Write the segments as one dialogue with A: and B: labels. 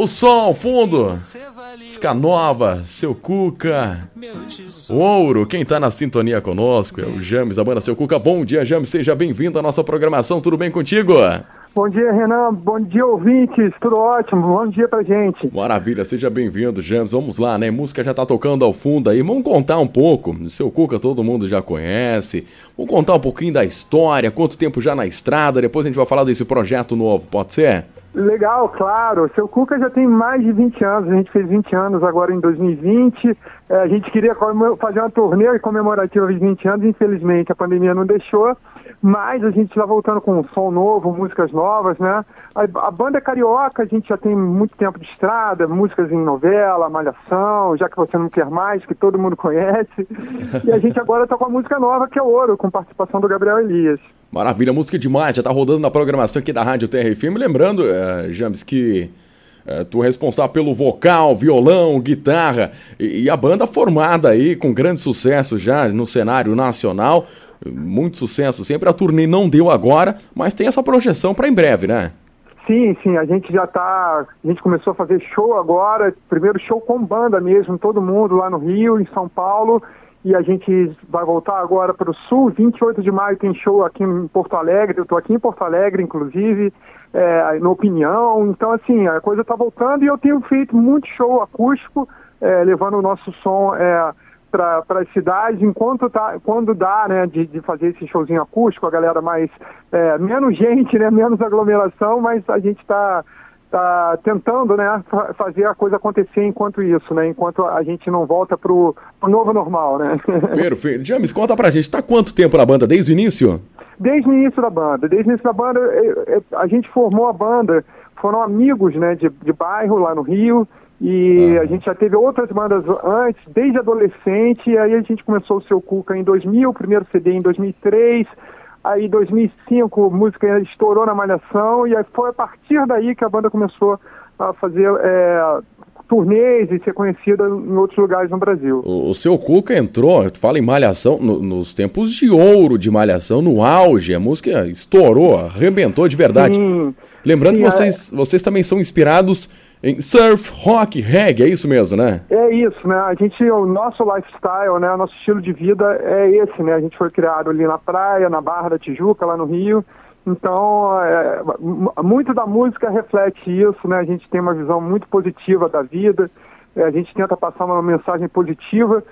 A: O som ao fundo. Scanova, seu Cuca. Ouro, quem tá na sintonia conosco é o James, da banda Seu Cuca. Bom dia, James, seja bem-vindo à nossa programação. Tudo bem contigo?
B: Bom dia, Renan. Bom dia, ouvintes. Tudo ótimo. Bom dia pra gente.
A: Maravilha, seja bem-vindo, James. Vamos lá, né? Música já tá tocando ao fundo aí. Vamos contar um pouco. Seu Cuca todo mundo já conhece. Vamos contar um pouquinho da história, quanto tempo já na estrada. Depois a gente vai falar desse projeto novo, pode ser?
B: Legal, claro. Seu Cuca já tem mais de 20 anos. A gente fez 20 anos agora em 2020. É, a gente queria fazer uma turnê comemorativa de 20 anos. Infelizmente, a pandemia não deixou. Mas a gente está voltando com um som novo, músicas novas, né? A, a, banda é carioca, a gente já tem muito tempo de estrada, músicas em novela, malhação, já que você não quer mais, que todo mundo conhece. E a gente agora está com a música nova, que é Ouro, com participação do Gabriel Elias.
A: Maravilha, música demais, já está rodando na programação aqui da Rádio TRFM. Lembrando, uh, James, que uh, tu é responsável pelo vocal, violão, guitarra e, e a banda formada aí com grande sucesso já no cenário nacional muito sucesso sempre. A turnê não deu agora, mas tem essa projeção para em breve, né?
B: Sim, sim, a gente já tá. A gente começou a fazer show agora, primeiro show com banda mesmo, todo mundo lá no Rio, em São Paulo, e a gente vai voltar agora para o Sul. 28 de maio tem show aqui em Porto Alegre, eu estou aqui em Porto Alegre, inclusive, é, no Opinião. Então, assim, a coisa está voltando e eu tenho feito muito show acústico, é, levando o nosso som. É, para as cidades, enquanto tá, quando dá, né, de, de fazer esse showzinho acústico, a galera mais, é, menos gente, né, menos aglomeração, mas a gente está tá tentando, né, fazer a coisa acontecer enquanto isso, né, enquanto a gente não volta pro, pro novo normal, né.
A: Perfeito. James, conta pra gente, tá quanto tempo na banda, desde o início?
B: Desde o início da banda, desde o início da banda, a gente formou a banda, foram amigos, né, de, de bairro lá no Rio, e a gente já teve outras bandas antes, desde adolescente, e aí a gente começou o Seu Cuca em 2000, o primeiro CD em 2003, aí em 2005 a música estourou na Malhação, e aí foi a partir daí que a banda começou a fazer é, turnês e ser conhecida em outros lugares no Brasil.
A: O, o Seu Cuca entrou, tu fala em Malhação, no, nos tempos de ouro de Malhação, no auge, a música estourou, arrebentou de verdade. Sim, Lembrando sim, que vocês, é... vocês também são inspirados em surf, rock, reggae, é isso mesmo, né?
B: É isso, né? A gente, o nosso lifestyle, né? O nosso estilo de vida é esse, né? A gente foi criado ali na praia, na Barra da Tijuca, lá no Rio. Então, é, muito da música reflete isso, né? A gente tem uma visão muito positiva da vida, é, a gente tenta passar uma mensagem positiva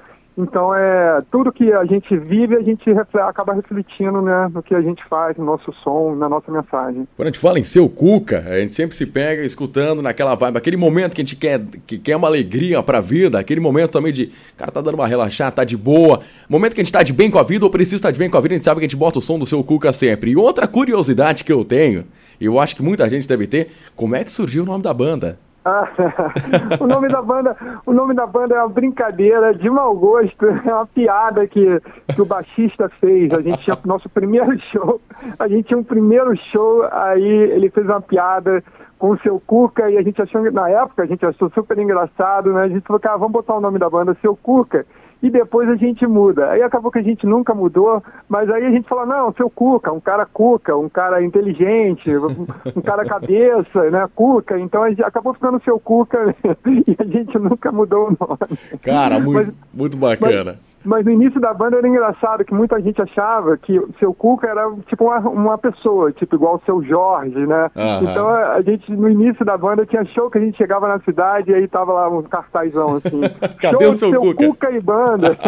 B: então, é, tudo que a gente vive, a gente acaba refletindo né, no que a gente faz, no nosso som, na nossa mensagem.
A: Quando a gente fala em seu Cuca, a gente sempre se pega escutando naquela vibe, aquele momento que a gente quer, que quer uma alegria pra vida, aquele momento também de, cara, tá dando uma relaxada, tá de boa. Momento que a gente tá de bem com a vida ou precisa estar de bem com a vida, a gente sabe que a gente bota o som do seu Cuca sempre. E outra curiosidade que eu tenho, eu acho que muita gente deve ter, como é que surgiu o nome da banda?
B: o nome da banda, o nome da banda é uma brincadeira de mau gosto, é uma piada que, que o baixista fez. A gente tinha nosso primeiro show, a gente tinha um primeiro show, aí ele fez uma piada com o seu Cuca e a gente achou na época a gente achou super engraçado, né? A gente falou, cara, vamos botar o nome da banda Seu Cuca e depois a gente muda. Aí acabou que a gente nunca mudou, mas aí a gente falou, não, seu Cuca, um cara Cuca, um cara inteligente, um cara cabeça, né, Cuca, então a gente acabou ficando seu Cuca e a gente nunca mudou o nome.
A: Cara, muito, mas, muito bacana.
B: Mas, mas no início da banda era engraçado que muita gente achava que o seu Cuca era tipo uma, uma pessoa, tipo igual o seu Jorge, né? Uhum. Então a gente, no início da banda, tinha show que a gente chegava na cidade e aí tava lá um cartazão assim.
A: Cadê
B: show
A: o seu, seu Cuca?
B: Cuca e banda.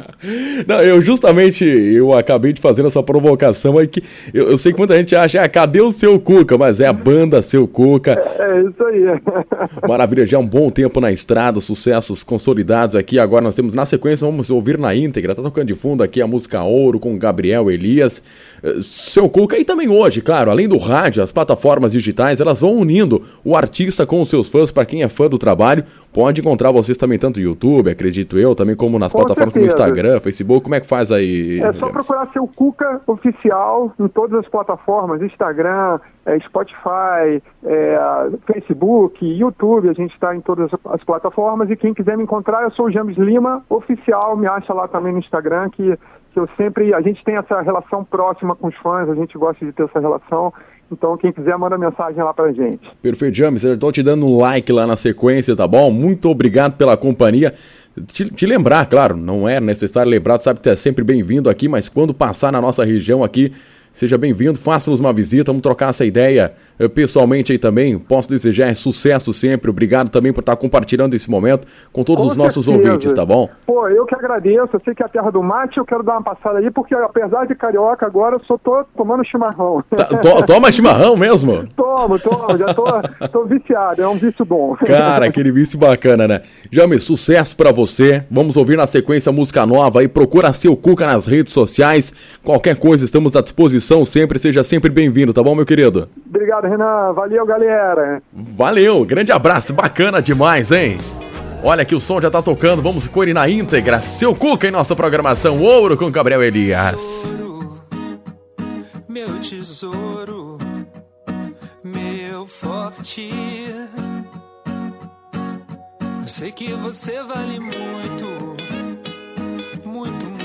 A: Não, eu justamente, eu acabei de fazer essa provocação aí que eu, eu sei que muita gente acha, ah, cadê o seu Cuca? Mas é a banda Seu Cuca.
B: É, é isso aí.
A: Maravilha, já é um bom tempo na estrada, sucessos consolidados aqui. Agora nós temos, na sequência, vamos ouvir ouvir na íntegra. Tá tocando de fundo aqui a música Ouro com Gabriel Elias. Eh, seu Cuca e também hoje, claro, além do rádio, as plataformas digitais, elas vão unindo o artista com os seus fãs. Para quem é fã do trabalho, pode encontrar vocês também tanto no YouTube, acredito eu, também como nas com plataformas certeza. como Instagram, Facebook. Como é que faz aí?
B: É só procurar seu Cuca oficial em todas as plataformas, Instagram, é, Spotify, é, Facebook, YouTube, a gente está em todas as plataformas e quem quiser me encontrar, eu sou o James Lima, oficial, me acha lá também no Instagram, que, que eu sempre, a gente tem essa relação próxima com os fãs, a gente gosta de ter essa relação, Então, quem quiser, manda mensagem lá pra gente.
A: Perfeito, James. Eu tô te dando um like lá na sequência, tá bom? Muito obrigado pela companhia. Te, te, lembrar, claro, não é necessário lembrar, sabe que é sempre bem-vindo aqui, mas quando passar na nossa região aqui, seja bem-vindo, faça-nos uma visita, vamos trocar essa ideia eh, pessoalmente aí também. Posso desejar sucesso sempre. Obrigado também por estar compartilhando esse momento com todos com os nossos ouvintes, tá bom?
B: Pô, eu que agradeço. Eu sei que é a terra do mate, eu quero dar uma passada aí, porque apesar de carioca, agora eu só tô tomando chimarrão.
A: Tá, to, toma chimarrão mesmo?
B: tomo, tomo, já tô, tô viciado, é um vício bom.
A: Cara, aquele vício bacana, né? Jame, sucesso para você. Vamos ouvir na sequência música nova aí. Procura seu Cuca nas redes sociais. Qualquer coisa, estamos à disposição sempre. Seja sempre bem-vindo, tá bom, meu querido?
B: Obrigado, Renan. Valeu, galera.
A: Valeu, grande abraço, bacana demais, hein? Olha que o som já tá tocando, vamos com ele na íntegra. Seu Cuca em nossa programação Ouro com Gabriel Elias.
C: Meu tesouro, meu forte. Eu sei que você vale muito, muito, muito.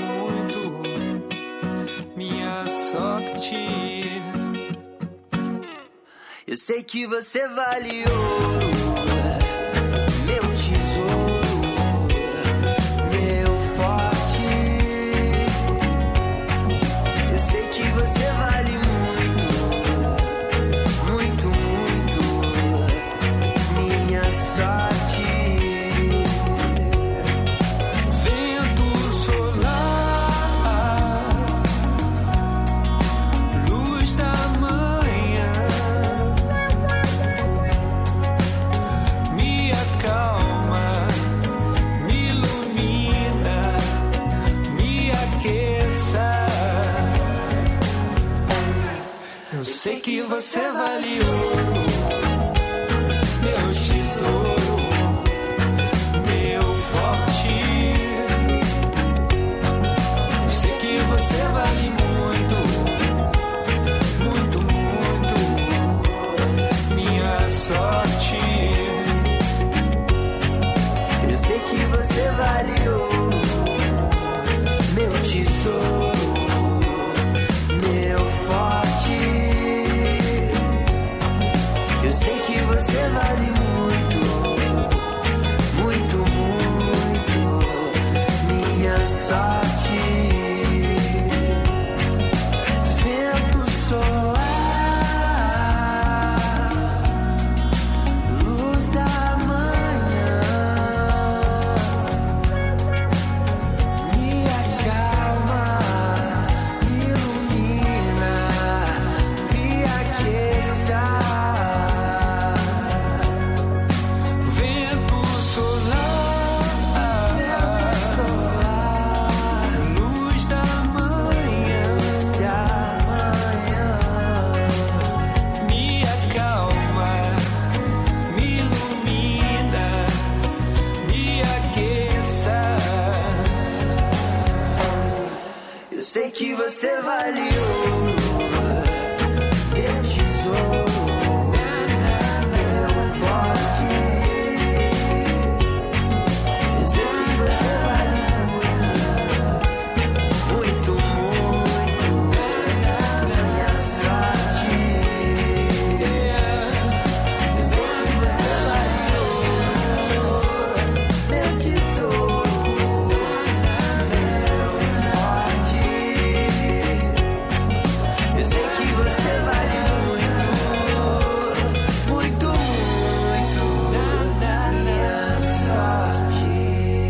C: Minha sorte.
D: Eu sei que você vale ouro. você vale ouro.